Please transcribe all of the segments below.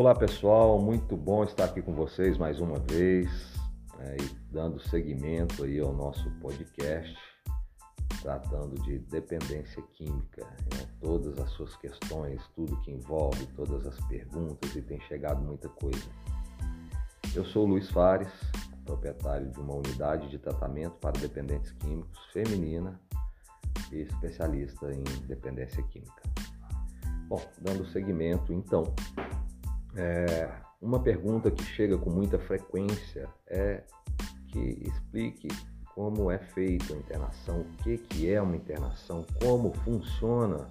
Olá pessoal, muito bom estar aqui com vocês mais uma vez, é, dando seguimento aí ao nosso podcast, tratando de dependência química, né? todas as suas questões, tudo que envolve, todas as perguntas e tem chegado muita coisa. Eu sou Luiz Fares, proprietário de uma unidade de tratamento para dependentes químicos feminina e especialista em dependência química. Bom, dando seguimento então é, uma pergunta que chega com muita frequência é que explique como é feita a internação, o que, que é uma internação, como funciona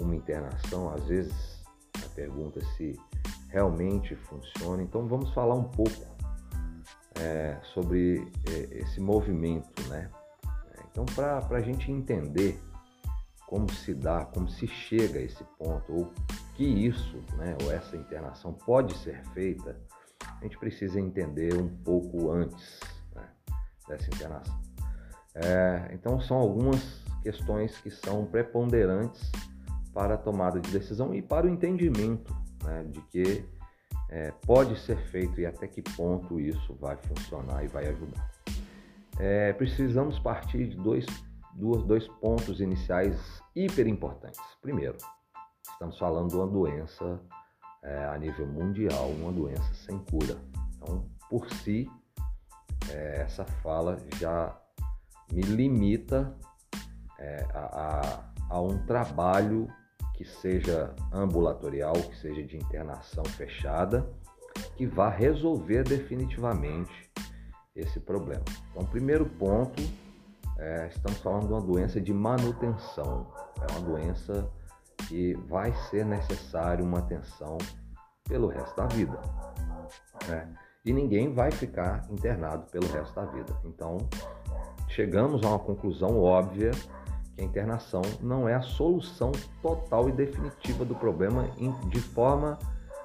uma internação. Às vezes a pergunta é se realmente funciona. Então vamos falar um pouco é, sobre é, esse movimento, né? Então para a gente entender como se dá, como se chega a esse ponto, ou que isso, né, ou essa internação pode ser feita, a gente precisa entender um pouco antes né, dessa internação. É, então, são algumas questões que são preponderantes para a tomada de decisão e para o entendimento né, de que é, pode ser feito e até que ponto isso vai funcionar e vai ajudar. É, precisamos partir de dois, dois pontos iniciais hiper importantes. Primeiro, estamos falando de uma doença é, a nível mundial, uma doença sem cura. Então, por si, é, essa fala já me limita é, a, a, a um trabalho que seja ambulatorial, que seja de internação fechada, que vá resolver definitivamente esse problema. Então, primeiro ponto, é, estamos falando de uma doença de manutenção. É uma doença que vai ser necessário uma atenção pelo resto da vida. Né? E ninguém vai ficar internado pelo resto da vida. Então, chegamos a uma conclusão óbvia que a internação não é a solução total e definitiva do problema de forma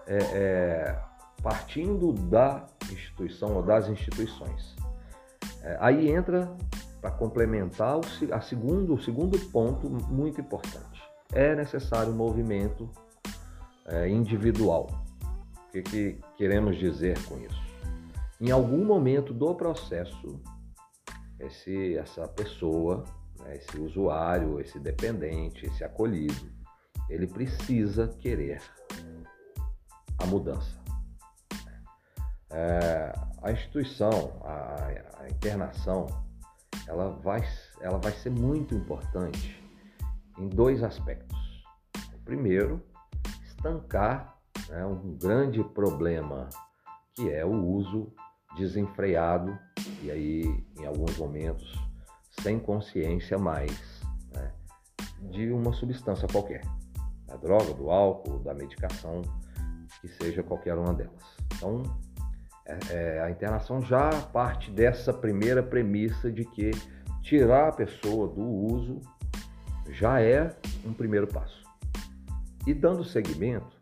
é, é, partindo da instituição ou das instituições. É, aí entra para complementar o, a segundo, o segundo ponto muito importante é necessário um movimento é, individual. O que, que queremos dizer com isso? Em algum momento do processo, esse, essa pessoa, né, esse usuário, esse dependente, esse acolhido, ele precisa querer a mudança. É, a instituição, a, a internação, ela vai, ela vai ser muito importante em dois aspectos. O primeiro, estancar né, um grande problema que é o uso desenfreado e aí em alguns momentos sem consciência mais né, de uma substância qualquer, da droga, do álcool, da medicação, que seja qualquer uma delas. Então é, é, a internação já parte dessa primeira premissa de que tirar a pessoa do uso já é um primeiro passo. E dando seguimento,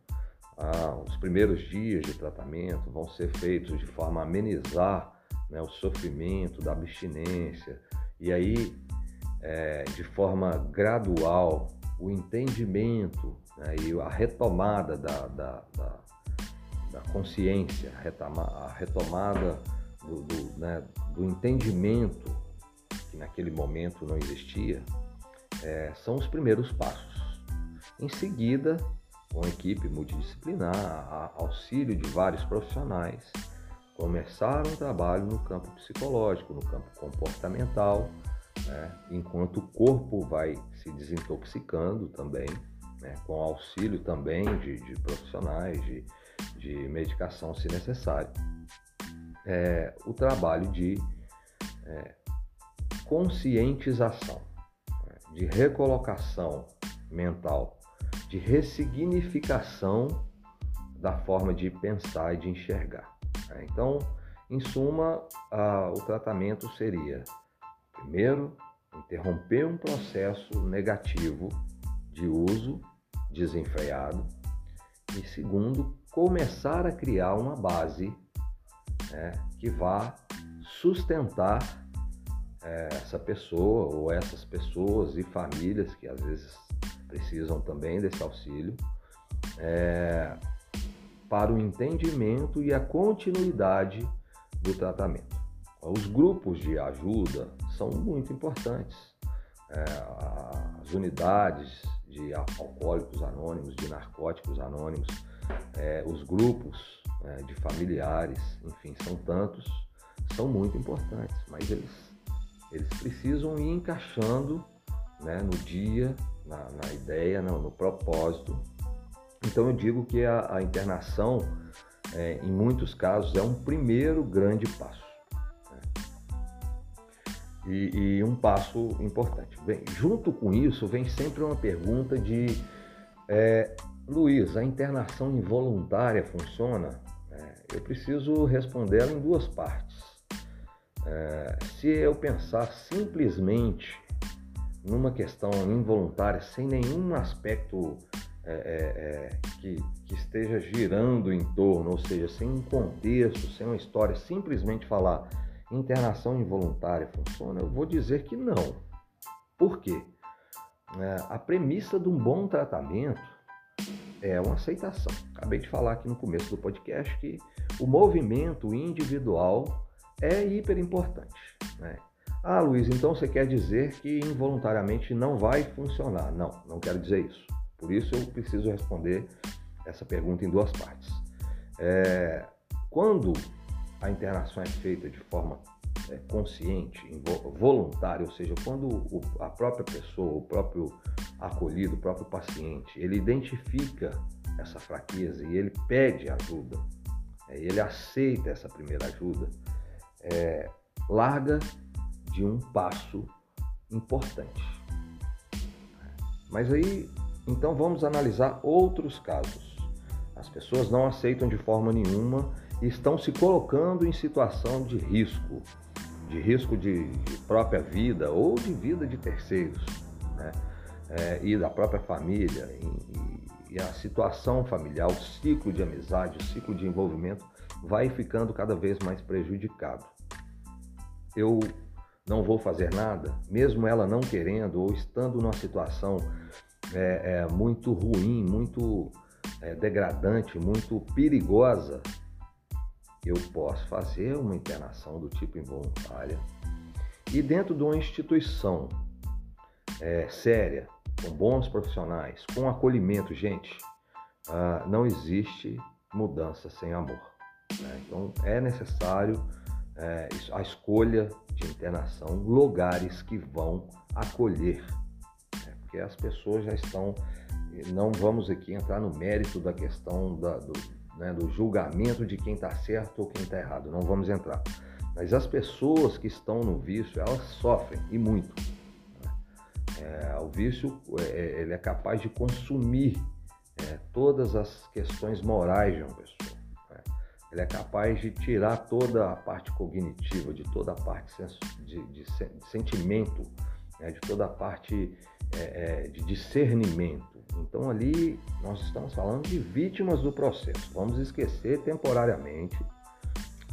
ah, os primeiros dias de tratamento vão ser feitos de forma a amenizar né, o sofrimento da abstinência e aí, é, de forma gradual, o entendimento né, e a retomada da, da, da, da consciência, a retomada do, do, né, do entendimento que naquele momento não existia, é, são os primeiros passos. Em seguida, com a equipe multidisciplinar, a auxílio de vários profissionais, começar um trabalho no campo psicológico, no campo comportamental, né, enquanto o corpo vai se desintoxicando também, né, com auxílio também de, de profissionais, de, de, medicação se necessário. É, o trabalho de é, conscientização de recolocação mental, de ressignificação da forma de pensar e de enxergar. Né? Então, em suma, o tratamento seria, primeiro, interromper um processo negativo de uso desenfreado e, segundo, começar a criar uma base né, que vá sustentar é, essa pessoa ou essas pessoas e famílias que às vezes precisam também desse auxílio, é, para o entendimento e a continuidade do tratamento. Os grupos de ajuda são muito importantes. É, as unidades de alcoólicos anônimos, de narcóticos anônimos, é, os grupos é, de familiares, enfim, são tantos, são muito importantes, mas eles, eles precisam ir encaixando né, no dia, na, na ideia, no, no, propósito. Então eu digo que a, a internação, é, em muitos casos, é um primeiro grande passo. Né? E, e, um passo importante. Bem, junto com isso, vem sempre uma pergunta de é, Luiz, a internação involuntária funciona? É, eu preciso responder ela em duas partes. É, se eu pensar simplesmente numa questão involuntária, sem nenhum aspecto é, é, é, que, que, esteja girando em torno, ou seja, sem um contexto, sem uma história, simplesmente falar internação involuntária funciona, eu vou dizer que não. Por quê? É, a premissa de um bom tratamento é uma aceitação. Acabei de falar aqui no começo do podcast que o movimento individual é hiper importante. Né? Ah, Luiz, então você quer dizer que involuntariamente não vai funcionar? Não, não quero dizer isso. Por isso eu preciso responder essa pergunta em duas partes. É, quando a internação é feita de forma é, consciente, voluntária, ou seja, quando o, a própria pessoa, o próprio acolhido, o próprio paciente, ele identifica essa fraqueza e ele pede ajuda, é, ele aceita essa primeira ajuda, é, larga de um passo importante. Mas aí, então vamos analisar outros casos. As pessoas não aceitam de forma nenhuma e estão se colocando em situação de risco, de risco de, de própria vida ou de vida de terceiros, né? É, e da própria família, e, e a situação familiar, o ciclo de amizade, o ciclo de envolvimento vai ficando cada vez mais prejudicado. Eu não vou fazer nada, mesmo ela não querendo ou estando numa situação é, é, muito ruim, muito é, degradante, muito perigosa, eu posso fazer uma internação do tipo involuntária e dentro de uma instituição é, séria, com bons profissionais, com acolhimento, gente, uh, não existe mudança sem amor. Né? Então é necessário é, a escolha de internação, lugares que vão acolher, né? porque as pessoas já estão. Não vamos aqui entrar no mérito da questão da, do, né, do julgamento de quem está certo ou quem está errado. Não vamos entrar. Mas as pessoas que estão no vício, elas sofrem e muito. É, o vício é, é, ele é capaz de consumir é, todas as questões morais de uma pessoa. Né? Ele é capaz de tirar toda a parte cognitiva, de toda a parte de, de, de sentimento, né? de toda a parte é, é, de discernimento. Então ali nós estamos falando de vítimas do processo. Vamos esquecer temporariamente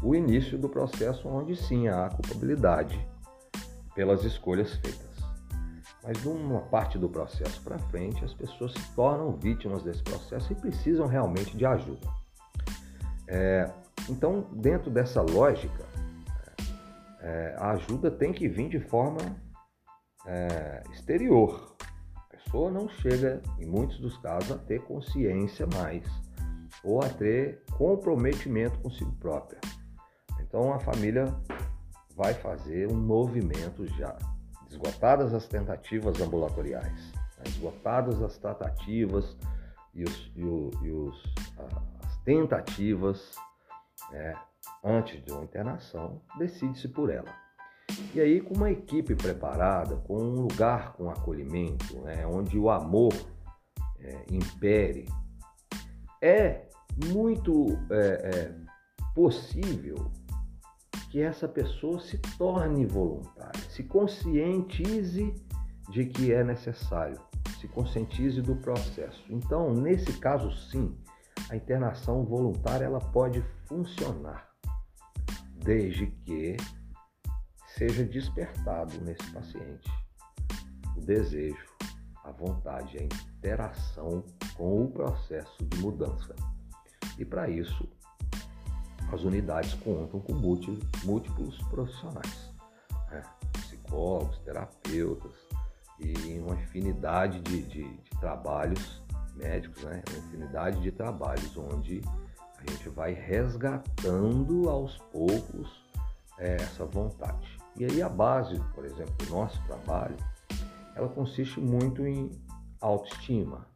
o início do processo onde sim há culpabilidade pelas escolhas feitas. Mas de uma parte do processo para frente, as pessoas se tornam vítimas desse processo e precisam realmente de ajuda. É, então, dentro dessa lógica, é, a ajuda tem que vir de forma é, exterior, pessoa não chega, em muitos dos casos, a ter consciência mais ou a ter comprometimento consigo própria. Então a família vai fazer um movimento já, esgotadas as tentativas ambulatoriais, né? esgotadas as tratativas e, os, e, o, e os, as tentativas né? antes de uma internação, decide-se por ela. E aí, com uma equipe preparada, com um lugar com acolhimento, né, onde o amor é, impere, é muito é, é, possível que essa pessoa se torne voluntária, se conscientize de que é necessário, se conscientize do processo. Então, nesse caso, sim, a internação voluntária ela pode funcionar, desde que seja despertado nesse paciente o desejo, a vontade, a interação com o processo de mudança. E para isso, as unidades contam com múltiplos profissionais, né? psicólogos, terapeutas e uma infinidade de, de, de trabalhos médicos, né? uma infinidade de trabalhos onde a gente vai resgatando aos poucos é, essa vontade. E aí a base, por exemplo, do nosso trabalho, ela consiste muito em autoestima,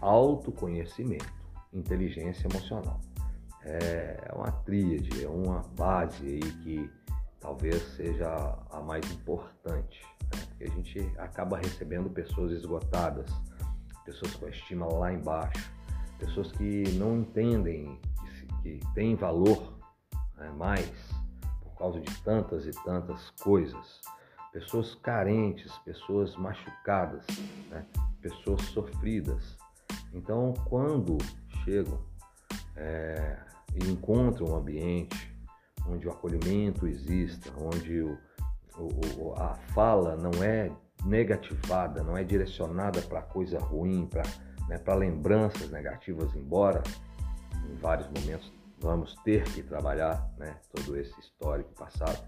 autoconhecimento, inteligência emocional. É uma tríade, é uma base aí que talvez seja a mais importante, né? porque a gente acaba recebendo pessoas esgotadas, pessoas com a estima lá embaixo, pessoas que não entendem que, que tem valor né, mais por causa de tantas e tantas coisas, pessoas carentes, pessoas machucadas, né, pessoas sofridas. Então, quando chegam é, e encontram um ambiente onde o acolhimento exista, onde o, o, a fala não é negativada, não é direcionada para coisa ruim, para né, lembranças negativas, embora em vários momentos vamos ter que trabalhar né, todo esse histórico passado,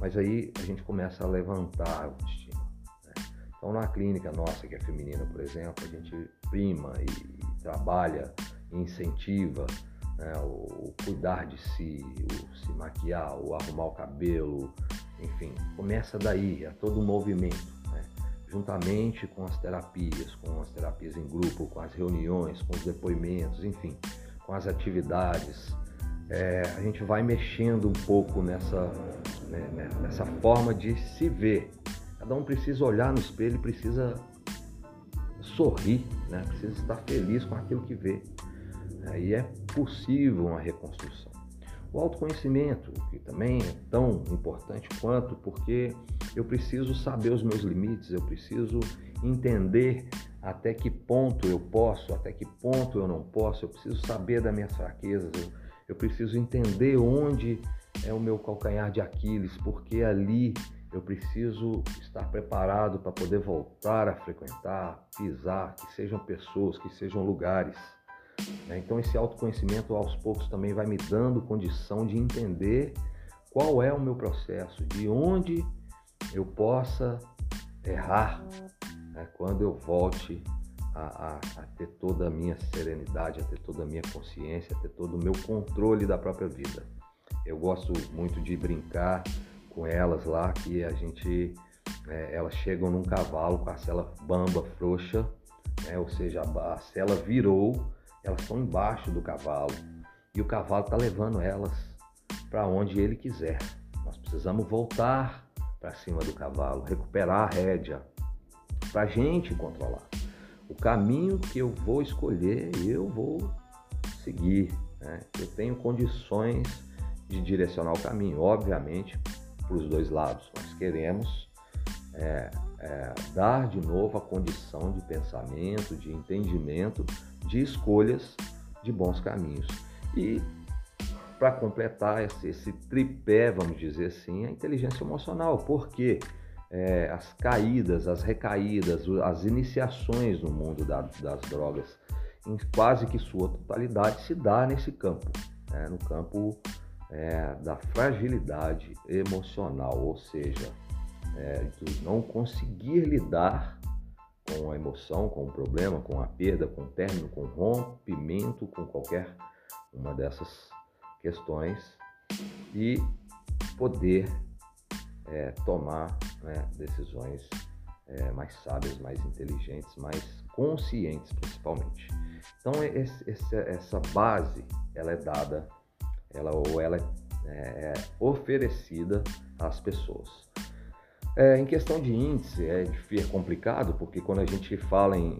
mas aí a gente começa a levantar a autoestima. Né? Então, na clínica nossa, que é feminina, por exemplo, a gente prima e, e trabalha, incentiva né, o, o, cuidar de si, o se maquiar, o arrumar o cabelo, enfim, começa daí, a todo o movimento, né? juntamente com as terapias, com as terapias em grupo, com as reuniões, com os depoimentos, enfim, com as atividades. É, a gente vai mexendo um pouco nessa, né, né nessa forma de se ver. Cada um precisa olhar no espelho e precisa sorrir, né? precisa estar feliz com aquilo que vê. E é possível uma reconstrução. O autoconhecimento, que também é tão importante quanto, porque eu preciso saber os meus limites, eu preciso entender até que ponto eu posso, até que ponto eu não posso, eu preciso saber das minhas fraquezas, eu, eu preciso entender onde é o meu calcanhar de Aquiles, porque ali eu preciso estar preparado para poder voltar a frequentar, pisar, que sejam pessoas, que sejam lugares. Né? Então, esse autoconhecimento aos poucos também vai me dando condição de entender qual é o meu processo, de onde eu possa errar né? quando eu volte a, a, a, ter toda a minha serenidade, a ter toda a minha consciência, a ter todo o meu controle da própria vida. Eu gosto muito de brincar com elas lá, que a gente, é, elas chegam num cavalo com a cela bamba, frouxa, né? ou seja, a, a cela virou elas estão embaixo do cavalo e o cavalo está levando elas para onde ele quiser. Nós precisamos voltar para cima do cavalo, recuperar a rédea para a gente controlar. O caminho que eu vou escolher, eu vou seguir. Né? Eu tenho condições de direcionar o caminho, obviamente, para os dois lados. Nós queremos é, é, dar de novo a condição de pensamento, de entendimento de escolhas de bons caminhos. E para completar esse, esse, tripé, vamos dizer assim, a inteligência emocional, porque é, as caídas, as recaídas, as iniciações no mundo da, das drogas, em quase que sua totalidade, se dá nesse campo, né, no campo é, da fragilidade emocional, ou seja, é, de não conseguir lidar com a emoção, com o problema, com a perda, com o término, com o rompimento, com qualquer uma dessas questões e poder é, tomar né, decisões é, mais sábias, mais inteligentes, mais conscientes principalmente. Então esse, essa base ela é dada, ela ou ela é, é oferecida às pessoas. É, em questão de índice, é, é, complicado, porque quando a gente fala em,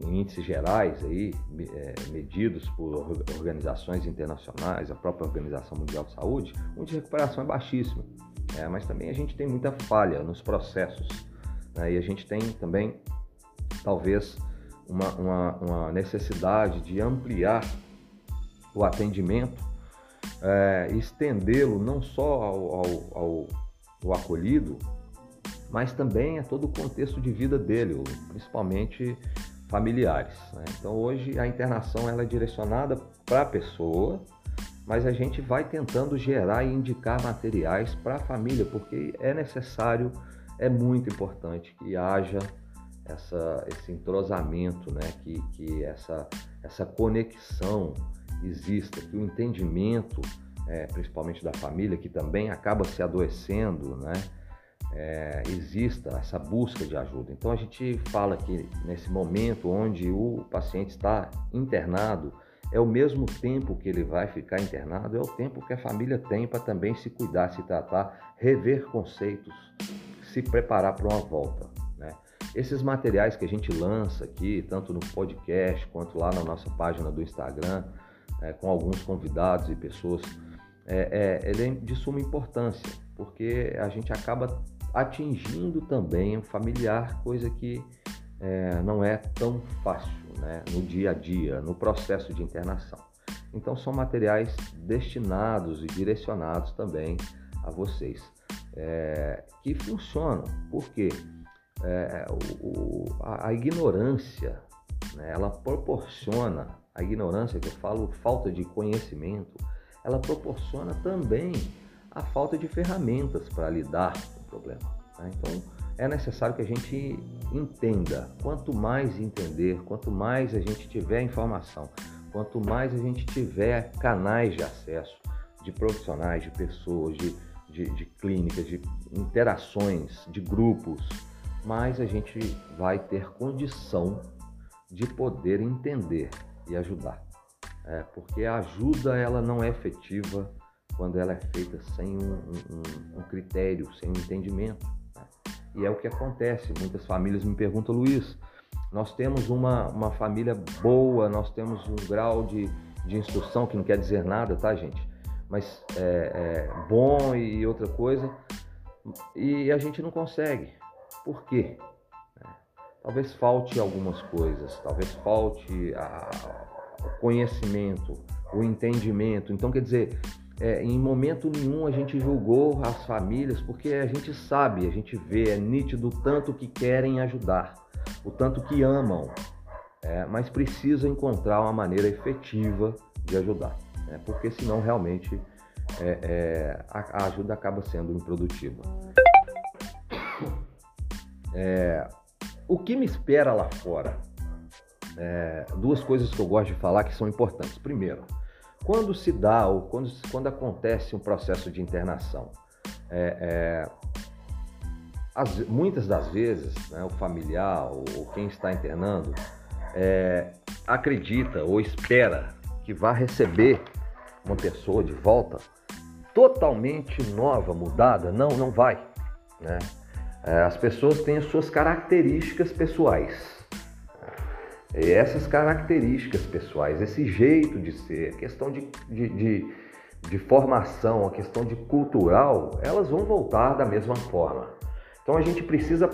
em, em índices gerais, aí, é, medidos por organizações internacionais, a própria Organização Mundial de Saúde, o índice de recuperação é baixíssimo. É, mas também a gente tem muita falha nos processos. Né, e a gente tem também, talvez, uma, uma, uma necessidade de ampliar o atendimento, é, estendê-lo não só ao, ao, ao o acolhido, mas também a todo o contexto de vida dele, principalmente familiares. Né? Então hoje a internação ela é direcionada para a pessoa, mas a gente vai tentando gerar e indicar materiais para a família, porque é necessário, é muito importante que haja essa, esse entrosamento, né? que, que essa, essa conexão exista, que o entendimento, é, principalmente da família, que também acaba se adoecendo, né? é, exista essa busca de ajuda. Então a gente fala que nesse momento onde o paciente está internado, é o mesmo tempo que ele vai ficar internado, é o tempo que a família tem para também se cuidar, se tratar, rever conceitos, se preparar para uma volta. Né? Esses materiais que a gente lança aqui, tanto no podcast quanto lá na nossa página do Instagram, é, com alguns convidados e pessoas, é, é, ele é de suma importância, porque a gente acaba atingindo também o familiar, coisa que é, não é tão fácil né, no dia a dia, no processo de internação. Então, são materiais destinados e direcionados também a vocês, é, que funcionam, porque é, o, a, a, ignorância né, ela proporciona, a ignorância que eu falo, falta de conhecimento, ela proporciona também a falta de ferramentas para lidar com o problema. Né? Então, é necessário que a gente entenda. Quanto mais entender, quanto mais a gente tiver informação, quanto mais a gente tiver canais de acesso de profissionais, de pessoas, de, de, de clínicas, de interações, de grupos, mais a gente vai ter condição de poder entender e ajudar. É, porque a ajuda ela não é efetiva quando ela é feita sem um, um, um critério, sem um entendimento. E é o que acontece. Muitas famílias me perguntam, Luiz, nós temos uma, uma família boa, nós temos um grau de, de instrução, que não quer dizer nada, tá, gente? Mas é, é bom e outra coisa, e a gente não consegue. Por quê? É, talvez falte algumas coisas, talvez falte a, conhecimento, o entendimento. Então, quer dizer, é, em momento nenhum a gente julgou as famílias, porque a gente sabe, a gente vê, é nítido o tanto que querem ajudar, o tanto que amam, é, mas precisa encontrar uma maneira efetiva de ajudar, né? porque senão realmente é, é a, a, ajuda acaba sendo improdutiva. É, o que me espera lá fora? É, duas coisas que eu gosto de falar que são importantes. Primeiro, quando se dá ou quando, quando acontece um processo de internação, é, é, as, muitas das vezes né, o familiar ou, ou, quem está internando é, acredita ou espera que vá receber uma pessoa de volta totalmente nova, mudada. Não, não vai. Né? É, as pessoas têm as suas características pessoais. E essas características pessoais, esse jeito de ser, a questão de, de, de, de formação, a questão de cultural, elas vão voltar da mesma forma. Então a gente precisa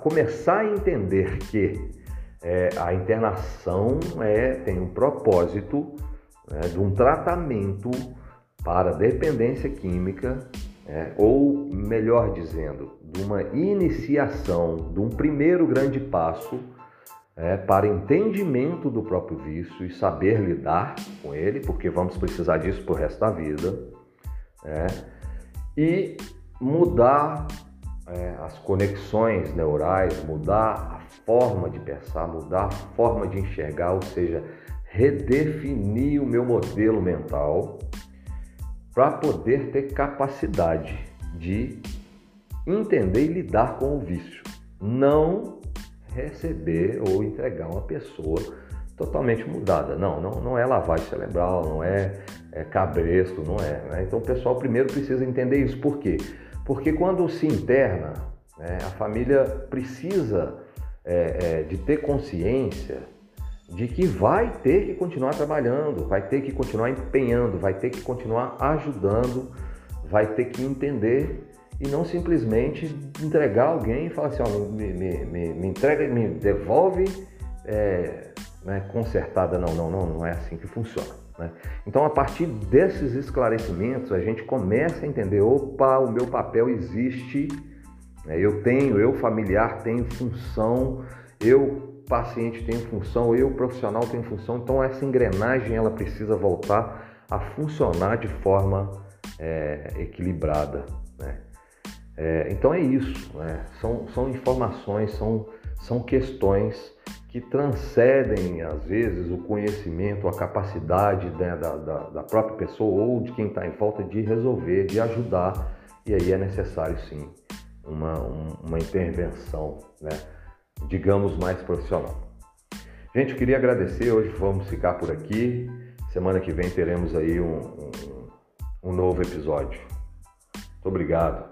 começar a entender que é, a internação é, tem um propósito né, de um tratamento para dependência química, é, ou melhor dizendo, de uma iniciação, de um primeiro grande passo é, para entendimento do próprio vício e saber lidar com ele, porque vamos precisar disso para o resto da vida, é, e mudar é, as conexões neurais, mudar a forma de pensar, mudar a forma de enxergar, ou seja, redefinir o meu modelo mental para poder ter capacidade de entender e lidar com o vício. Não receber ou entregar uma pessoa totalmente mudada. Não, não, não é lavagem cerebral, não é, é cabresto, não é. Né? Então o pessoal primeiro precisa entender isso. Por quê? Porque quando se interna, né, a família precisa é, é, de ter consciência de que vai ter que continuar trabalhando, vai ter que continuar empenhando, vai ter que continuar ajudando, vai ter que entender e não simplesmente entregar alguém e falar assim, ó, me, me, me, me entrega, me devolve é, né, consertada. Não, não, não, não é assim que funciona. Né? Então, a partir desses esclarecimentos, a gente começa a entender, opa, o meu papel existe, né? eu tenho, eu familiar tenho função, eu paciente tem função, eu profissional tenho função, então essa engrenagem ela precisa voltar a funcionar de forma é, equilibrada. Né? É, então é isso, né? são, são informações, são, são questões que transcendem às vezes o conhecimento, a capacidade né, da, da, da própria pessoa ou de quem está em falta de resolver, de ajudar, e aí é necessário sim uma, uma intervenção, né, digamos, mais profissional. Gente, eu queria agradecer, hoje vamos ficar por aqui. Semana que vem teremos aí um, um, um novo episódio. Muito obrigado.